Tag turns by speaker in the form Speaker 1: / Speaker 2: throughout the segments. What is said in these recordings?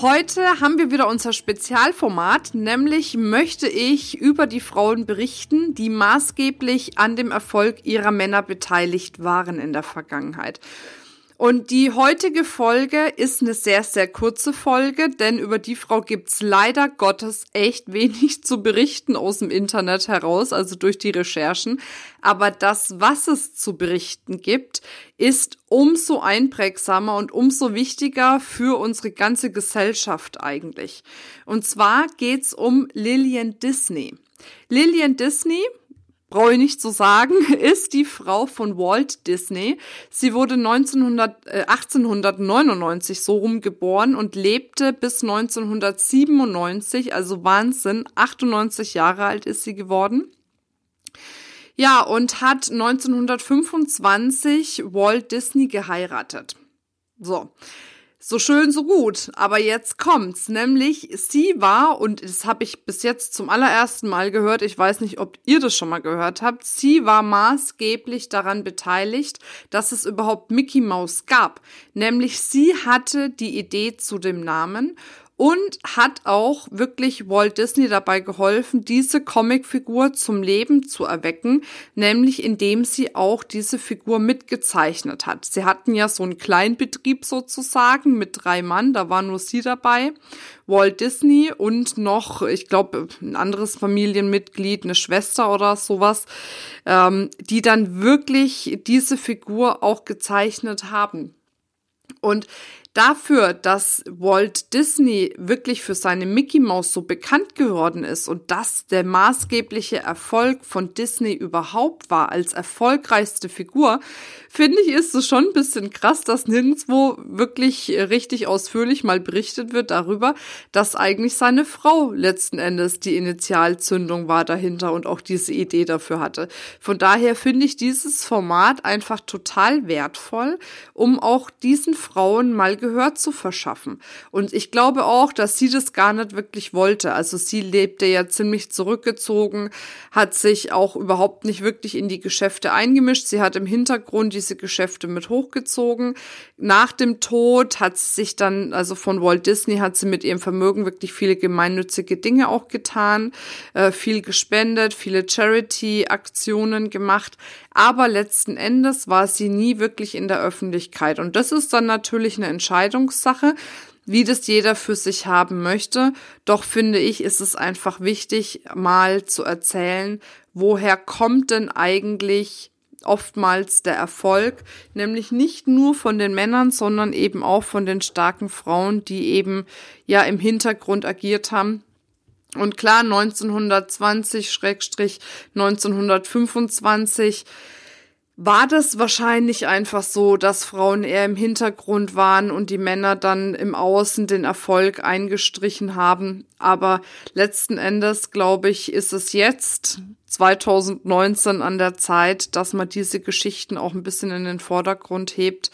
Speaker 1: Heute haben wir wieder unser Spezialformat, nämlich möchte ich über die Frauen berichten, die maßgeblich an dem Erfolg ihrer Männer beteiligt waren in der Vergangenheit. Und die heutige Folge ist eine sehr, sehr kurze Folge, denn über die Frau gibt's leider Gottes echt wenig zu berichten aus dem Internet heraus, also durch die Recherchen. Aber das, was es zu berichten gibt, ist umso einprägsamer und umso wichtiger für unsere ganze Gesellschaft eigentlich. Und zwar geht's um Lillian Disney. Lillian Disney brauche ich nicht zu sagen, ist die Frau von Walt Disney. Sie wurde 1900, äh, 1899 so rum geboren und lebte bis 1997, also Wahnsinn, 98 Jahre alt ist sie geworden. Ja, und hat 1925 Walt Disney geheiratet. So. So schön, so gut. Aber jetzt kommt's. Nämlich, sie war, und das habe ich bis jetzt zum allerersten Mal gehört, ich weiß nicht, ob ihr das schon mal gehört habt, sie war maßgeblich daran beteiligt, dass es überhaupt Mickey Mouse gab. Nämlich sie hatte die Idee zu dem Namen und hat auch wirklich Walt Disney dabei geholfen, diese Comicfigur zum Leben zu erwecken, nämlich indem sie auch diese Figur mitgezeichnet hat. Sie hatten ja so einen Kleinbetrieb sozusagen mit drei Mann, da war nur sie dabei, Walt Disney und noch, ich glaube, ein anderes Familienmitglied, eine Schwester oder sowas, ähm, die dann wirklich diese Figur auch gezeichnet haben. Und dafür, dass Walt Disney wirklich für seine Mickey Mouse so bekannt geworden ist und das der maßgebliche Erfolg von Disney überhaupt war als erfolgreichste Figur, finde ich, ist es schon ein bisschen krass, dass nirgendwo wirklich richtig ausführlich mal berichtet wird darüber, dass eigentlich seine Frau letzten Endes die Initialzündung war dahinter und auch diese Idee dafür hatte. Von daher finde ich dieses Format einfach total wertvoll, um auch diesen Frauen mal Gehör zu verschaffen. Und ich glaube auch, dass sie das gar nicht wirklich wollte. Also sie lebte ja ziemlich zurückgezogen, hat sich auch überhaupt nicht wirklich in die Geschäfte eingemischt. Sie hat im Hintergrund diese Geschäfte mit hochgezogen. Nach dem Tod hat sie sich dann, also von Walt Disney, hat sie mit ihrem Vermögen wirklich viele gemeinnützige Dinge auch getan, äh, viel gespendet, viele Charity-Aktionen gemacht. Aber letzten Endes war sie nie wirklich in der Öffentlichkeit. Und das ist dann natürlich eine Entscheidungssache, wie das jeder für sich haben möchte. Doch finde ich, ist es einfach wichtig, mal zu erzählen, woher kommt denn eigentlich oftmals der Erfolg, nämlich nicht nur von den Männern, sondern eben auch von den starken Frauen, die eben ja im Hintergrund agiert haben und klar, 1920-1925 war das wahrscheinlich einfach so, dass Frauen eher im Hintergrund waren und die Männer dann im Außen den Erfolg eingestrichen haben. Aber letzten Endes, glaube ich, ist es jetzt 2019 an der Zeit, dass man diese Geschichten auch ein bisschen in den Vordergrund hebt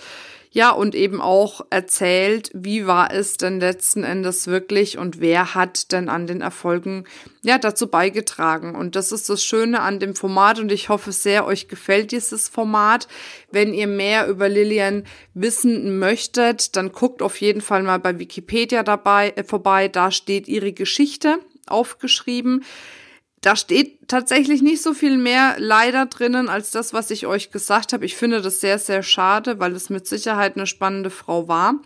Speaker 1: ja, und eben auch erzählt, wie war es denn letzten Endes wirklich und wer hat denn an den Erfolgen ja dazu beigetragen. Und das ist das Schöne an dem Format und ich hoffe sehr, euch gefällt dieses Format. Wenn ihr mehr über Lilian wissen möchtet, dann guckt auf jeden Fall mal bei Wikipedia dabei äh, vorbei. Da steht ihre Geschichte aufgeschrieben. Da steht tatsächlich nicht so viel mehr leider drinnen als das, was ich euch gesagt habe. Ich finde das sehr, sehr schade, weil es mit Sicherheit eine spannende Frau war.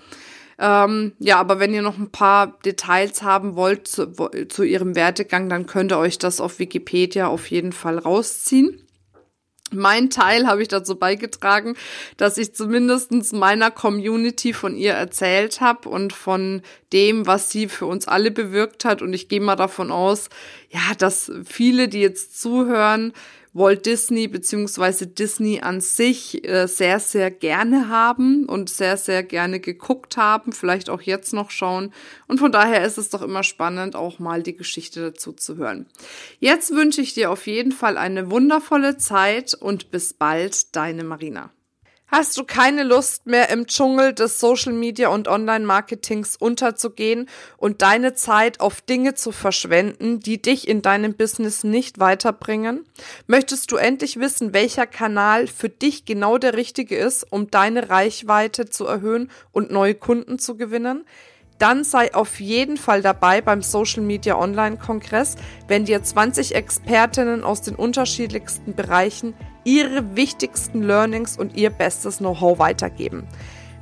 Speaker 1: Ähm, ja, aber wenn ihr noch ein paar Details haben wollt zu, zu ihrem Werdegang, dann könnt ihr euch das auf Wikipedia auf jeden Fall rausziehen. Mein Teil habe ich dazu beigetragen, dass ich zumindestens meiner Community von ihr erzählt habe und von dem, was sie für uns alle bewirkt hat. Und ich gehe mal davon aus, ja, dass viele, die jetzt zuhören, Walt Disney beziehungsweise Disney an sich äh, sehr, sehr gerne haben und sehr, sehr gerne geguckt haben, vielleicht auch jetzt noch schauen. Und von daher ist es doch immer spannend, auch mal die Geschichte dazu zu hören. Jetzt wünsche ich dir auf jeden Fall eine wundervolle Zeit und bis bald, deine Marina. Hast du keine Lust mehr im Dschungel des Social Media und Online Marketings unterzugehen und deine Zeit auf Dinge zu verschwenden, die dich in deinem Business nicht weiterbringen? Möchtest du endlich wissen, welcher Kanal für dich genau der richtige ist, um deine Reichweite zu erhöhen und neue Kunden zu gewinnen? dann sei auf jeden Fall dabei beim Social Media Online Kongress, wenn dir 20 Expertinnen aus den unterschiedlichsten Bereichen ihre wichtigsten Learnings und ihr bestes Know-how weitergeben.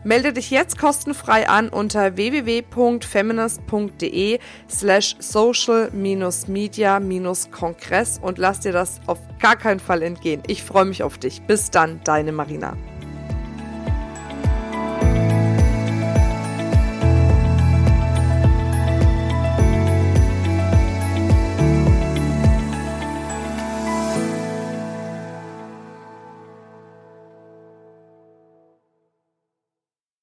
Speaker 1: Melde dich jetzt kostenfrei an unter www.feminist.de slash social-media-kongress und lass dir das auf gar keinen Fall entgehen. Ich freue mich auf dich. Bis dann, deine Marina.